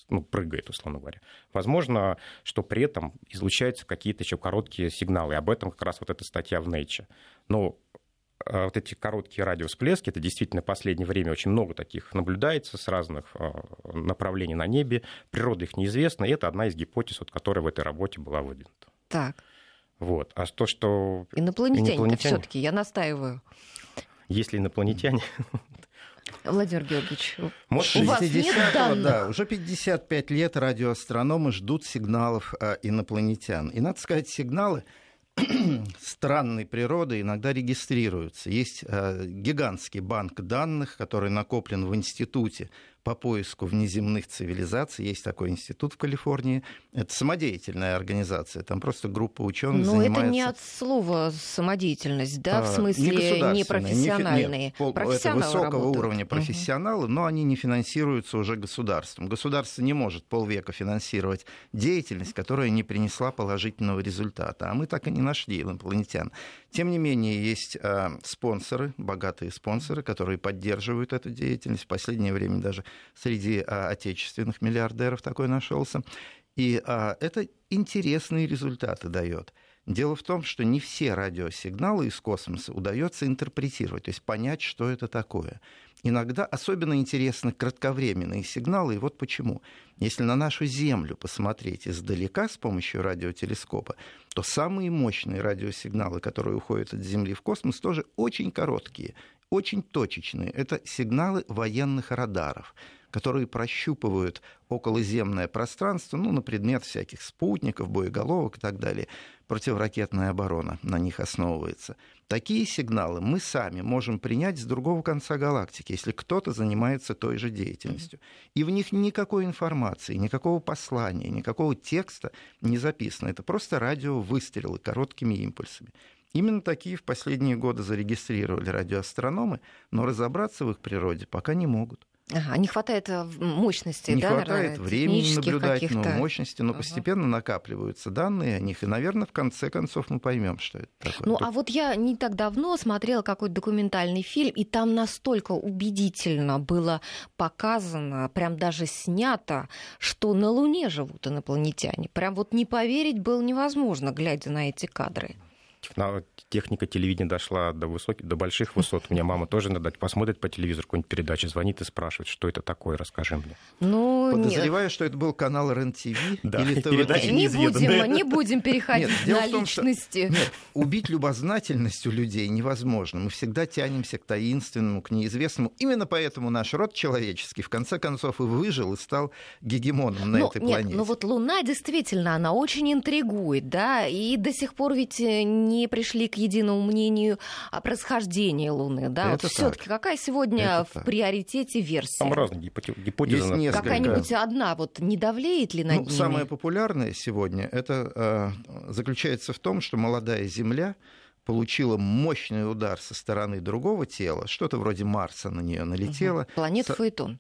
ну, прыгает, условно говоря. Возможно, что при этом излучаются какие-то еще короткие сигналы. Об этом как раз вот эта статья в Nature. Но э, вот эти короткие радиосплески, это действительно в последнее время очень много таких наблюдается с разных э, направлений на небе. Природа их неизвестна, и это одна из гипотез, вот, которая в этой работе была выдвинута. Так. Вот. А то, что... Инопланетяне, инопланетяне... все-таки, я настаиваю. Если инопланетяне, Владимир Георгиевич, Может, у вас нет данных? Да, уже 55 лет радиоастрономы ждут сигналов э, инопланетян. И, надо сказать, сигналы странной природы иногда регистрируются. Есть э, гигантский банк данных, который накоплен в институте по поиску внеземных цивилизаций. Есть такой институт в Калифорнии. Это самодеятельная организация. Там просто группа ученых Но занимается... это не от слова самодеятельность, да, в а, смысле не, не профессиональные. Не, нет, пол, это высокого работают. уровня профессионалы, угу. но они не финансируются уже государством. Государство не может полвека финансировать деятельность, которая не принесла положительного результата. А мы так и не нашли инопланетян. Тем не менее, есть э, спонсоры, богатые спонсоры, которые поддерживают эту деятельность. В последнее время даже среди а, отечественных миллиардеров такой нашелся. И а, это интересные результаты дает. Дело в том, что не все радиосигналы из космоса удается интерпретировать, то есть понять, что это такое. Иногда особенно интересны кратковременные сигналы, и вот почему. Если на нашу Землю посмотреть издалека с помощью радиотелескопа, то самые мощные радиосигналы, которые уходят от Земли в космос, тоже очень короткие, очень точечные. Это сигналы военных радаров которые прощупывают околоземное пространство, ну, на предмет всяких спутников, боеголовок и так далее. Противоракетная оборона на них основывается. Такие сигналы мы сами можем принять с другого конца галактики, если кто-то занимается той же деятельностью. И в них никакой информации, никакого послания, никакого текста не записано. Это просто радиовыстрелы короткими импульсами. Именно такие в последние годы зарегистрировали радиоастрономы, но разобраться в их природе пока не могут. Ага, не хватает э, мощности, не да, хватает наверное, времени наблюдательного, мощности, но ага. постепенно накапливаются данные о них, и, наверное, в конце концов мы поймем, что это такое. Ну, а вот я не так давно смотрела какой-то документальный фильм, и там настолько убедительно было показано, прям даже снято, что на Луне живут инопланетяне. Прям вот не поверить было невозможно, глядя на эти кадры техника телевидения дошла до, высоких, до больших высот. У меня мама тоже иногда посмотрит по телевизору какую-нибудь передачу, звонит и спрашивает, что это такое, расскажи мне. Ну, Подозреваю, нет. что это был канал РЕН-ТВ да, или ТВ. Не будем, не будем переходить нет, на том, личности. Что, нет, убить любознательностью людей невозможно. Мы всегда тянемся к таинственному, к неизвестному. Именно поэтому наш род человеческий в конце концов и выжил, и стал гегемоном на но, этой нет, планете. Но вот Луна действительно, она очень интригует, да, и до сих пор ведь не пришли к единому мнению о происхождении Луны. Да? вот все-таки какая сегодня Это в так. приоритете версия? Там разные гипотезы. Есть Какая-нибудь одна вот не давлеет ли над ну, ними? Самая популярная сегодня это э, заключается в том, что молодая Земля получила мощный удар со стороны другого тела, что-то вроде Марса на нее налетело. Угу. Планета. Фаэтон.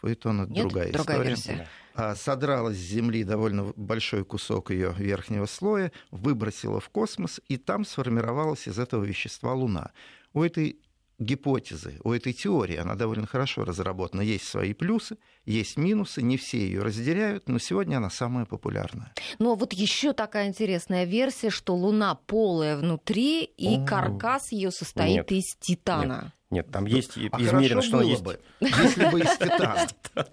Фаэтон это Нет? другая, другая история. версия. А, содрала с Земли довольно большой кусок ее верхнего слоя, выбросила в космос, и там сформировалась из этого вещества Луна. У этой гипотезы, у этой теории, она довольно хорошо разработана. Есть свои плюсы, есть минусы, не все ее разделяют, но сегодня она самая популярная. Ну вот еще такая интересная версия, что Луна полая внутри, и О, каркас ее состоит нет, из титана. Нет. Нет, там есть а измерено, что есть. Бы, если бы из титана.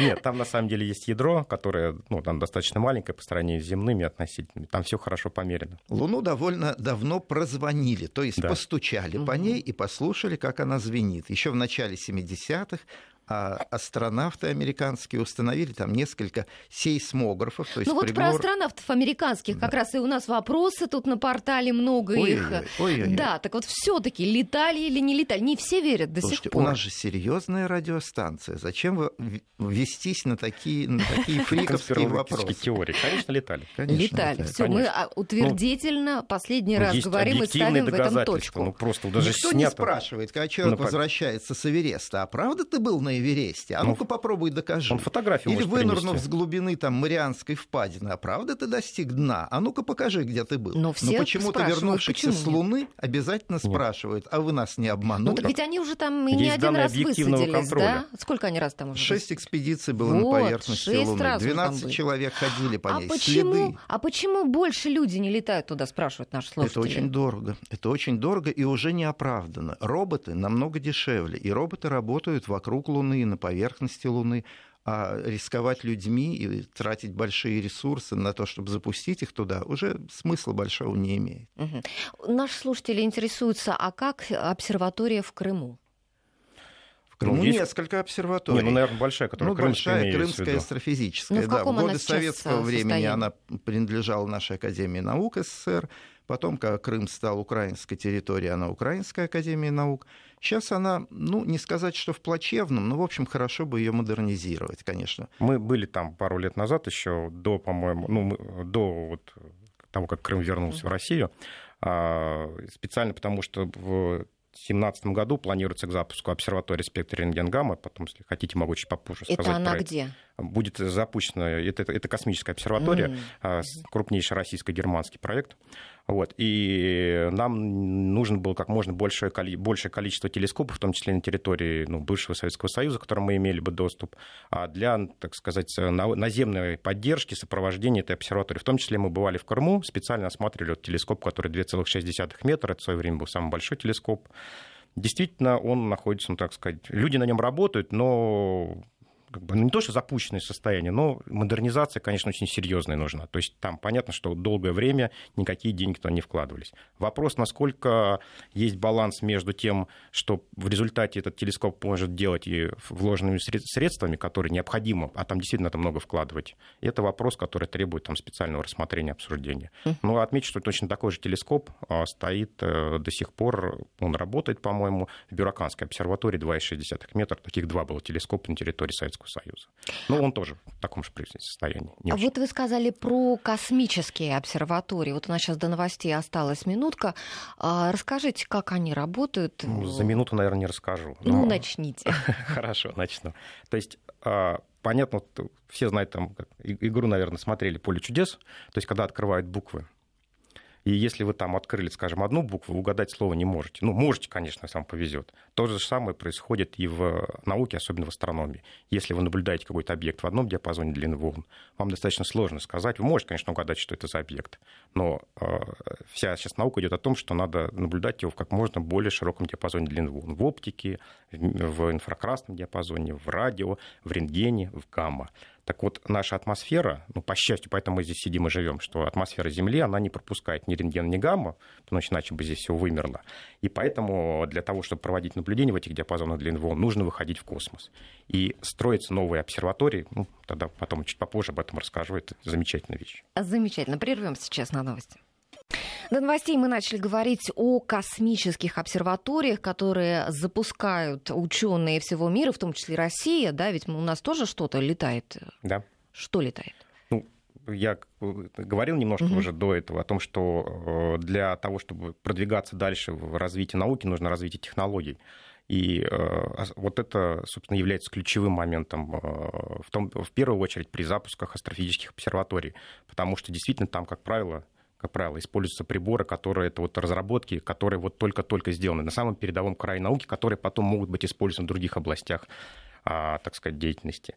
Нет, там на самом деле есть ядро, которое ну, там достаточно маленькое по сравнению с земными относительными. Там все хорошо померено. Луну довольно давно прозвонили, то есть постучали по ней и послушали, как она звенит. Еще в начале 70-х а астронавты американские установили там несколько сейсмографов. То есть ну вот прибор... про астронавтов американских да. как раз и у нас вопросы тут на портале много ой, их. Ой, ой, ой. Да, так вот все-таки летали или не летали? Не все верят до Слушайте, сих пор. У нас же серьезная радиостанция. Зачем вы вестись на такие, на такие фриковские вопросы? теории. Конечно, летали. Конечно, летали. Все, мы утвердительно ну, последний раз говорим и ставим в этом точку. Ну, просто даже Никто снято... не спрашивает, когда человек ну, возвращается с Эвереста, а правда ты был на Эвересте. А ну, ну-ка попробуй докажи. Он фотографию Или вынырнув принести. с глубины там Марианской впадины. А правда ты достиг дна? А ну-ка покажи, где ты был. Но, все Но почему-то вернувшихся с Луны обязательно нет. спрашивают, а вы нас не обманули? Ну так ведь они уже там Есть не один раз высадились, контроля. да? Сколько они раз там уже? Шесть экспедиций было вот, на поверхности Луны. 12 человек ходили по а ней. Почему, Следы. А почему больше люди не летают туда, спрашивают наши слушатели? Это очень дорого. Это очень дорого и уже не оправдано. Роботы намного дешевле. И роботы работают вокруг Луны, на поверхности Луны, а рисковать людьми и тратить большие ресурсы на то, чтобы запустить их туда, уже смысла большого не имеет. Угу. Наши слушатели интересуются, а как обсерватория в Крыму? В Крыму ну, есть... несколько обсерваторий. Не, ну, наверное, большая, которая ну, большая крымская астрофизическая. Ну, в да, в годы советского времени состоянии? она принадлежала нашей Академии наук СССР. Потом, когда Крым стал украинской территорией, она Украинская Академия наук. Сейчас она, ну, не сказать, что в плачевном, но, в общем, хорошо бы ее модернизировать, конечно. Мы были там пару лет назад еще, до, по-моему, ну, до вот того, как Крым вернулся mm-hmm. в Россию, а, специально потому, что в 2017 году планируется к запуску обсерватории спектра рентгенгамма. Потом, если хотите, могу чуть попозже Это сказать. она про где? будет запущена, это, это космическая обсерватория, mm. крупнейший российско-германский проект. Вот. И нам нужно было как можно большее, большее количество телескопов, в том числе на территории ну, бывшего Советского Союза, к которым мы имели бы доступ, а для, так сказать, наземной поддержки, сопровождения этой обсерватории. В том числе мы бывали в Крыму, специально осматривали вот телескоп, который 2,6 метра, это в свое время был самый большой телескоп. Действительно, он находится, ну, так сказать, люди на нем работают, но как бы, ну, не то, что запущенное состояние, но модернизация, конечно, очень серьезная нужна. То есть там понятно, что долгое время никакие деньги туда не вкладывались. Вопрос, насколько есть баланс между тем, что в результате этот телескоп может делать и вложенными средствами, которые необходимо, а там действительно это много вкладывать. И это вопрос, который требует там, специального рассмотрения, обсуждения. Ну, отмечу, что точно такой же телескоп а, стоит э, до сих пор, он работает, по-моему, в Бюроканской обсерватории 2,6 метра. Таких два было телескопа на территории Советского Советского Союза. Но он тоже в таком же состоянии. а вот вы сказали про космические обсерватории. Вот у нас сейчас до новостей осталась минутка. А, расскажите, как они работают? Ну, за минуту, наверное, не расскажу. Ну, но... Ну, начните. Хорошо, начну. То есть а, понятно, все знают там игру, наверное, смотрели «Поле чудес», то есть когда открывают буквы, и если вы там открыли, скажем, одну букву, угадать слово не можете. Ну, можете, конечно, если вам повезет. То же самое происходит и в науке, особенно в астрономии. Если вы наблюдаете какой-то объект в одном диапазоне длины волн, вам достаточно сложно сказать. Вы можете, конечно, угадать, что это за объект. Но э, вся сейчас наука идет о том, что надо наблюдать его в как можно более широком диапазоне длины волн. В оптике, в инфракрасном диапазоне, в радио, в рентгене, в гамма. Так вот, наша атмосфера, ну, по счастью, поэтому мы здесь сидим и живем, что атмосфера Земли, она не пропускает ни рентген, ни гамма, потому что иначе бы здесь все вымерло. И поэтому для того, чтобы проводить наблюдения в этих диапазонах длин волн, нужно выходить в космос. И строятся новые обсерватории, ну, тогда потом чуть попозже об этом расскажу, это замечательная вещь. Замечательно. Прервем сейчас на новости. До новостей мы начали говорить о космических обсерваториях, которые запускают ученые всего мира, в том числе Россия, да, ведь у нас тоже что-то летает. Да. Что летает? Ну, я говорил немножко угу. уже до этого о том, что э, для того, чтобы продвигаться дальше в развитии науки, нужно развитие технологий. И э, вот это, собственно, является ключевым моментом, э, в, том, в первую очередь, при запусках астрофизических обсерваторий, потому что действительно там, как правило, как правило, используются приборы, которые это вот разработки, которые вот только-только сделаны на самом передовом крае науки, которые потом могут быть использованы в других областях, а, так сказать, деятельности.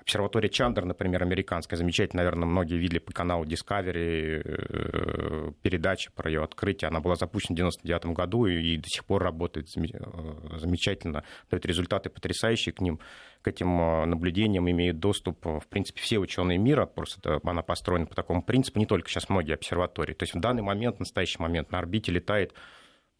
Обсерватория Чандер, например, американская, замечательная, наверное, многие видели по каналу Discovery э, передачи про ее открытие. Она была запущена в 1999 году и до сих пор работает э, замечательно, дает результаты потрясающие к ним. К этим э, наблюдениям имеют доступ, в принципе, все ученые мира, просто она построена по такому принципу, не только сейчас многие обсерватории. То есть в данный момент, в настоящий момент на орбите летает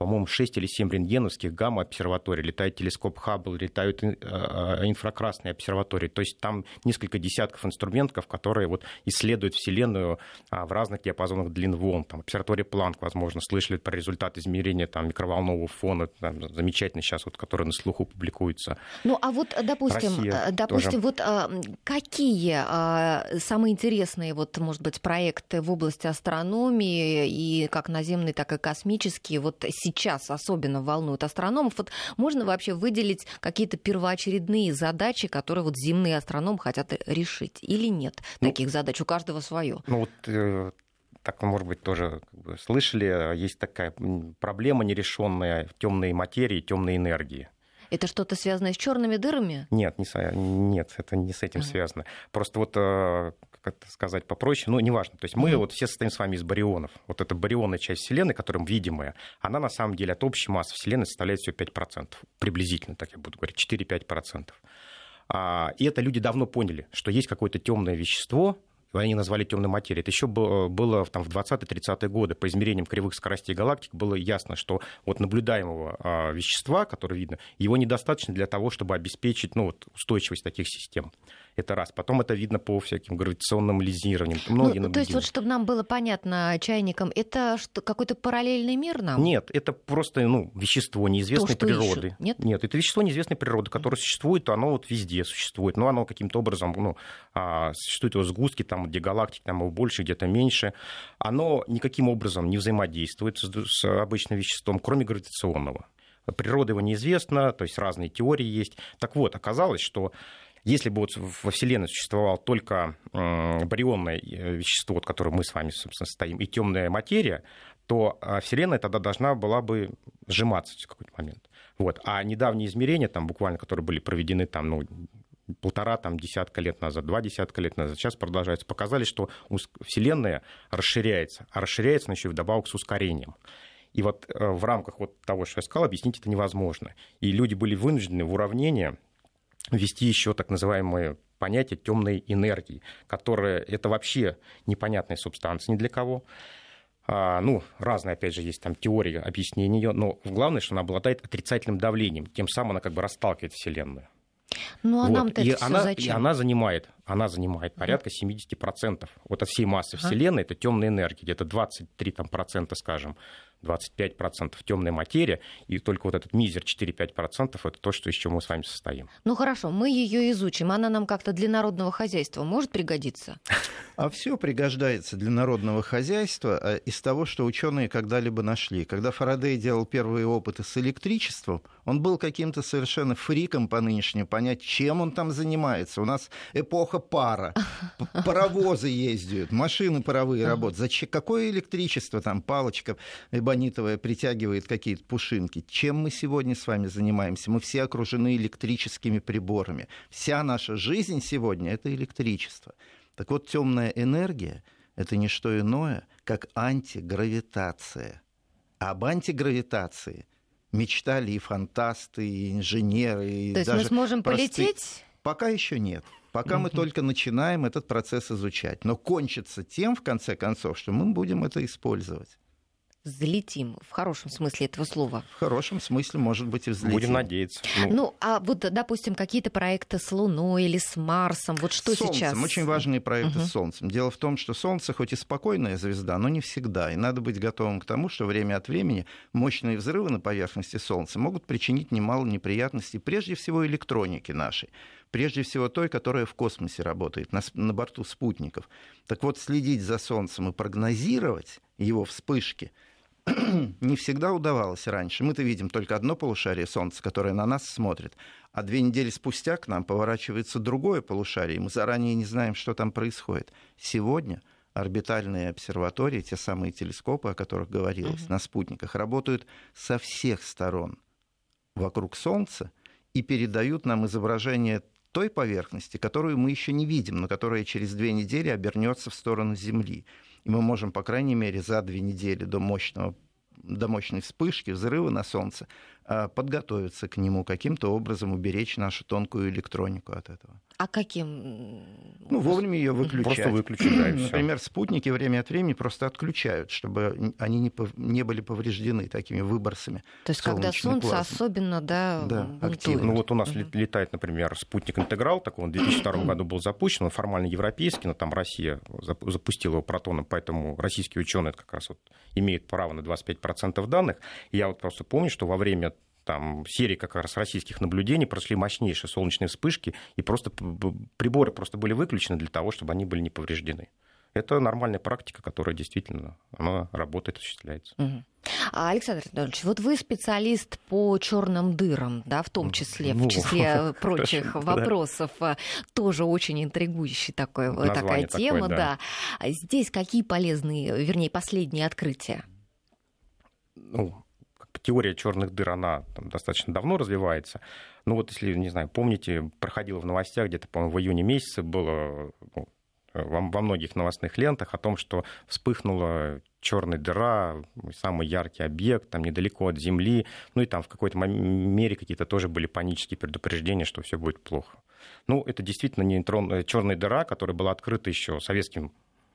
по-моему, 6 или 7 рентгеновских гамма-обсерваторий, летает телескоп Хаббл, летают э, э, инфракрасные обсерватории. То есть там несколько десятков инструментов, которые вот исследуют Вселенную а, в разных диапазонах длин волн. Там, обсерватория Планк, возможно, слышали про результат измерения там, микроволнового фона, там, замечательный сейчас, вот, который на слуху публикуется. Ну, а вот, допустим, Россия э, допустим тоже. вот а, какие а, самые интересные, вот, может быть, проекты в области астрономии и как наземные, так и космические вот сейчас особенно волнуют астрономов. Вот можно вообще выделить какие-то первоочередные задачи, которые вот земные астрономы хотят решить или нет? Ну, Таких задач у каждого свое. Ну вот э, так, может быть, тоже как бы, слышали, есть такая проблема нерешенная темной материи, темной энергии. Это что-то связанное с черными дырами? Нет, не, нет, это не с этим uh-huh. связано. Просто вот, э, как это сказать попроще, ну, неважно. То есть мы uh-huh. вот все состоим с вами из барионов. Вот эта барионная часть Вселенной, которая видимая, она на самом деле от общей массы Вселенной составляет всего 5%. Приблизительно, так я буду говорить, 4-5%. А, и это люди давно поняли, что есть какое-то темное вещество, они назвали темной материей. Это еще было там, в 20-30-е годы. По измерениям кривых скоростей галактик было ясно, что вот наблюдаемого а, вещества, которое видно, его недостаточно для того, чтобы обеспечить ну, вот, устойчивость таких систем. Это раз. Потом это видно по всяким гравитационным лизированиям. Многие ну, то есть, вот, чтобы нам было понятно чайникам, это что, какой-то параллельный мир нам? Нет, это просто ну, вещество неизвестной то, природы. Ищут. Нет? Нет, это вещество неизвестной природы, которое существует, оно вот везде существует. Но оно каким-то образом, ну, а, существует его сгустки, там, где галактик, там его больше, где-то меньше. Оно никаким образом не взаимодействует с, с обычным веществом, кроме гравитационного. Природа его неизвестна, то есть разные теории есть. Так вот, оказалось, что Если бы вот во Вселенной существовало только барионное э, вещество, от которого мы с вами, собственно, стоим, и темная материя, то а, Вселенная тогда должна была бы сжиматься в какой-то момент. Вот. А недавние измерения, там, буквально, которые были проведены там, ну, полтора там, десятка лет назад, два десятка лет назад, сейчас продолжаются, показали, что Вселенная расширяется, а расширяется она еще и вдобавок с ускорением. И вот э, в рамках вот того, что я сказал, объяснить это невозможно. И люди были вынуждены в уравнение ввести еще так называемые понятие темной энергии, которая это вообще непонятная субстанция ни для кого. А, ну, разные, опять же, есть там теории объяснения ее, но главное, что она обладает отрицательным давлением, тем самым она как бы расталкивает Вселенную. Ну, а вот. нам-то и это она, зачем? И она занимает, она занимает порядка 70% вот от всей массы Вселенной, это темная энергия, где-то 23 там, процента, скажем, 25% темная материя, и только вот этот мизер 4-5% это то, что, из чего мы с вами состоим. Ну хорошо, мы ее изучим. Она нам как-то для народного хозяйства может пригодиться? А все пригождается для народного хозяйства а, из того, что ученые когда-либо нашли. Когда Фарадей делал первые опыты с электричеством, он был каким-то совершенно фриком по нынешнему понять, чем он там занимается. У нас эпоха пара, паровозы ездят, машины паровые работают. Зачем? Какое электричество там, палочка, эбонитовая притягивает какие-то пушинки. Чем мы сегодня с вами занимаемся? Мы все окружены электрическими приборами. Вся наша жизнь сегодня — это электричество. Так вот, темная энергия — это не что иное, как антигравитация. А об антигравитации мечтали и фантасты, и инженеры. И То есть даже мы сможем простые... полететь? Пока еще нет. Пока мы только начинаем этот процесс изучать. Но кончится тем, в конце концов, что мы будем это использовать взлетим в хорошем смысле этого слова? В хорошем смысле, может быть, и взлетим. Будем надеяться. Ну, ну а вот, допустим, какие-то проекты с Луной или с Марсом, вот что Солнцем. сейчас? Очень важные проекты угу. с Солнцем. Дело в том, что Солнце хоть и спокойная звезда, но не всегда. И надо быть готовым к тому, что время от времени мощные взрывы на поверхности Солнца могут причинить немало неприятностей, прежде всего электронике нашей прежде всего той, которая в космосе работает, на, на борту спутников. Так вот, следить за Солнцем и прогнозировать его вспышки – не всегда удавалось раньше. Мы-то видим только одно полушарие Солнца, которое на нас смотрит, а две недели спустя к нам поворачивается другое полушарие, и мы заранее не знаем, что там происходит. Сегодня орбитальные обсерватории, те самые телескопы, о которых говорилось, uh-huh. на спутниках, работают со всех сторон вокруг Солнца и передают нам изображение той поверхности, которую мы еще не видим, но которая через две недели обернется в сторону Земли. И мы можем, по крайней мере, за две недели до мощного до мощной вспышки, взрыва на Солнце, подготовиться к нему, каким-то образом уберечь нашу тонкую электронику от этого. А каким? Ну, вовремя ее выключать. Просто выключить, да, Например, спутники время от времени просто отключают, чтобы они не, не были повреждены такими выбросами. То есть, когда Солнце плазмы. особенно, да, да активно. Ну, вот у нас uh летает, например, спутник «Интеграл», такой он в 2002 году был запущен, он формально европейский, но там Россия запустила его протоном, поэтому российские ученые как раз вот имеют право на 25% данных. Я вот просто помню, что во время там серии как раз российских наблюдений прошли мощнейшие солнечные вспышки, и просто приборы просто были выключены для того, чтобы они были не повреждены. Это нормальная практика, которая действительно она работает, осуществляется. Угу. А, Александр Анатольевич, вот вы специалист по черным дырам, да, в том числе, ну, в числе прочих вопросов, да. тоже очень интригующая такой, такая тема, такое, да. да. Здесь какие полезные, вернее, последние открытия? Ну, теория черных дыр, она там, достаточно давно развивается. Ну вот если, не знаю, помните, проходило в новостях где-то, по-моему, в июне месяце было ну, во, многих новостных лентах о том, что вспыхнула черная дыра, самый яркий объект, там недалеко от Земли, ну и там в какой-то мере какие-то тоже были панические предупреждения, что все будет плохо. Ну, это действительно нейтрон, черная дыра, которая была открыта еще советским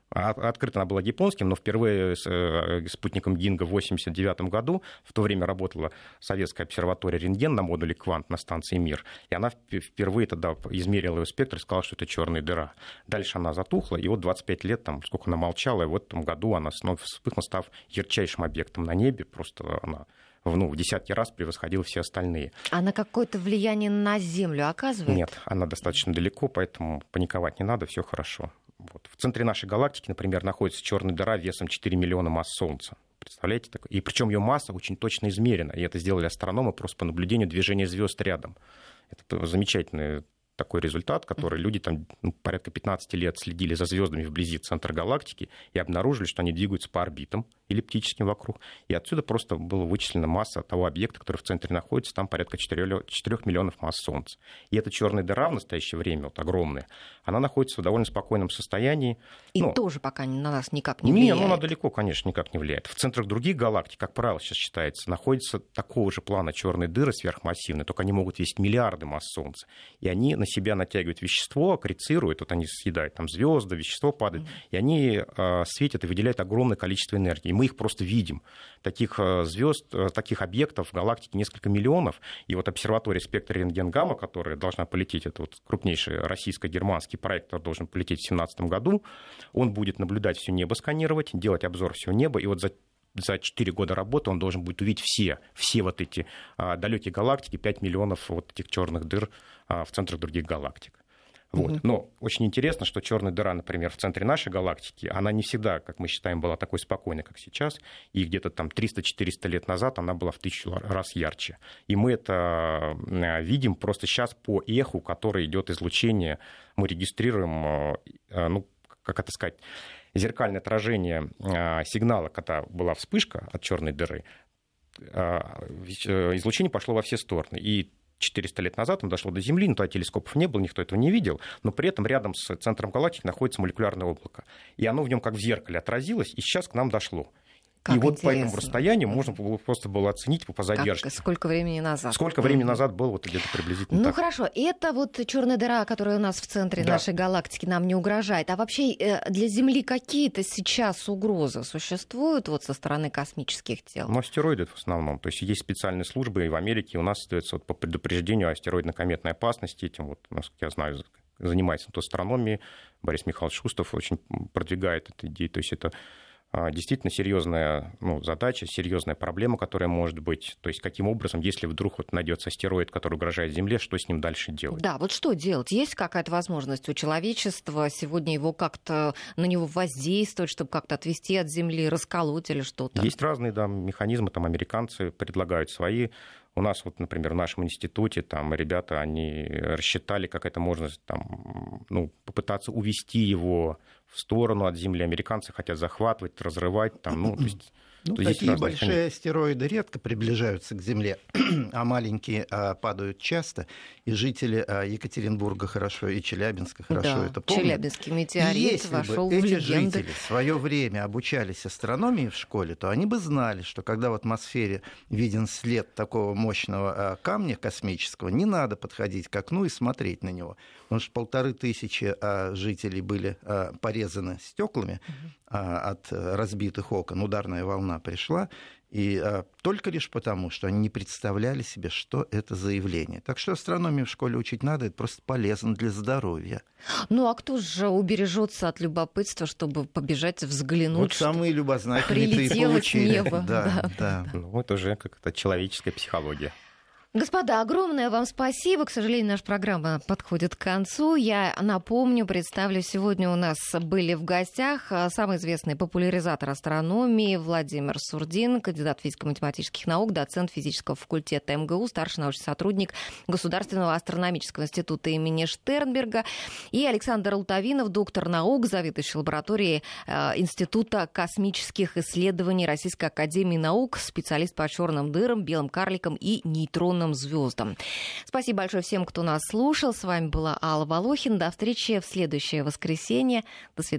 открыта она была японским, но впервые с э, спутником Гинга в 1989 году, в то время работала советская обсерватория рентген на модуле Квант на станции Мир, и она впервые тогда измерила ее спектр и сказала, что это черная дыра. Дальше она затухла, и вот 25 лет, там, сколько она молчала, и в этом году она снова вспыхнула, став ярчайшим объектом на небе, просто она ну, в десятки раз превосходила все остальные. А на какое-то влияние на Землю оказывает? Нет, она достаточно далеко, поэтому паниковать не надо, все хорошо. Вот. В центре нашей галактики, например, находится черная дыра весом 4 миллиона масс Солнца. Представляете? И причем ее масса очень точно измерена. И это сделали астрономы просто по наблюдению движения звезд рядом. Это замечательная такой результат, который люди там ну, порядка 15 лет следили за звездами вблизи центра галактики и обнаружили, что они двигаются по орбитам эллиптическим вокруг. И отсюда просто была вычислена масса того объекта, который в центре находится, там порядка 4, 4 миллионов масс Солнца. И эта черная дыра в настоящее время, вот огромная, она находится в довольно спокойном состоянии. И ну, тоже пока на нас никак не влияет. Не, ну она далеко, конечно, никак не влияет. В центрах других галактик, как правило, сейчас считается, находятся такого же плана черные дыры сверхмассивные, только они могут весить миллиарды масс Солнца. И они на себя натягивают вещество, аккрецируют, вот они съедают там звезды, вещество падает, mm-hmm. и они э, светят и выделяют огромное количество энергии. И мы их просто видим. Таких э, звезд, э, таких объектов в галактике несколько миллионов. И вот обсерватория спектра рентген-гамма, которая должна полететь, это вот крупнейший российско-германский проект, который должен полететь в 2017 году, он будет наблюдать все небо, сканировать, делать обзор всего неба, и вот за за 4 года работы он должен будет увидеть все, все вот эти а, далекие галактики, 5 миллионов вот этих черных дыр в центрах других галактик. Вот. Угу. Но очень интересно, что черная дыра, например, в центре нашей галактики, она не всегда, как мы считаем, была такой спокойной, как сейчас. И где-то там 300-400 лет назад она была в тысячу раз ярче. И мы это э, видим просто сейчас по эху, которое идет излучение. Мы регистрируем, э, э, ну, как это сказать, зеркальное отражение сигнала, когда была вспышка от черной дыры, излучение пошло во все стороны. И 400 лет назад он дошло до Земли, но тогда телескопов не было, никто этого не видел, но при этом рядом с центром галактики находится молекулярное облако. И оно в нем как в зеркале отразилось, и сейчас к нам дошло. Как и вот интересно. по этому расстоянию можно было, просто было оценить по задержке. Как, сколько времени назад? Сколько времени назад было вот где-то приблизительно Ну так. хорошо, это вот черная дыра, которая у нас в центре да. нашей галактики, нам не угрожает. А вообще э, для Земли какие-то сейчас угрозы существуют вот со стороны космических тел? Ну, астероиды в основном. То есть есть специальные службы, и в Америке и у нас остается вот по предупреждению астероидно-кометной опасности. Этим вот, насколько я знаю, занимается астрономией. Борис Михайлович Шустов очень продвигает эту идею. То есть это действительно серьезная ну, задача, серьезная проблема, которая может быть. То есть каким образом, если вдруг вот найдется астероид, который угрожает Земле, что с ним дальше делать? Да, вот что делать? Есть какая-то возможность у человечества сегодня его как-то на него воздействовать, чтобы как-то отвести от Земли, расколоть или что-то? Есть разные да, механизмы, там американцы предлагают свои у нас вот, например, в нашем институте там ребята, они рассчитали, как это можно там, ну, попытаться увести его в сторону от Земли. Американцы хотят захватывать, разрывать там, ну, то есть ну, такие большие конечно. астероиды редко приближаются к Земле, а маленькие а, падают часто. И жители а, Екатеринбурга хорошо, и Челябинска хорошо да, это помнят. Челябинский метеорит Если вошел бы в эти легенды. жители в свое время обучались астрономии в школе, то они бы знали, что когда в атмосфере виден след такого мощного а, камня космического, не надо подходить к окну и смотреть на него. Потому что полторы тысячи а, жителей были а, порезаны стеклами, угу а, от разбитых окон ударная волна пришла, и а, только лишь потому, что они не представляли себе, что это за явление. Так что астрономию в школе учить надо, это просто полезно для здоровья. Ну а кто же убережется от любопытства, чтобы побежать взглянуть? Вот самые любознательные и получили. Небо. Да, да. да. Ну, это уже как-то человеческая психология. Господа, огромное вам спасибо. К сожалению, наша программа подходит к концу. Я напомню, представлю, сегодня у нас были в гостях а, самый известный популяризатор астрономии Владимир Сурдин, кандидат физико-математических наук, доцент физического факультета МГУ, старший научный сотрудник Государственного астрономического института имени Штернберга, и Александр Лутовинов, доктор наук, заведующий лабораторией а, Института космических исследований Российской академии наук, специалист по черным дырам, белым карликам и нейтронным юным звездам. Спасибо большое всем, кто нас слушал. С вами была Алла Волохин. До встречи в следующее воскресенье. До свидания.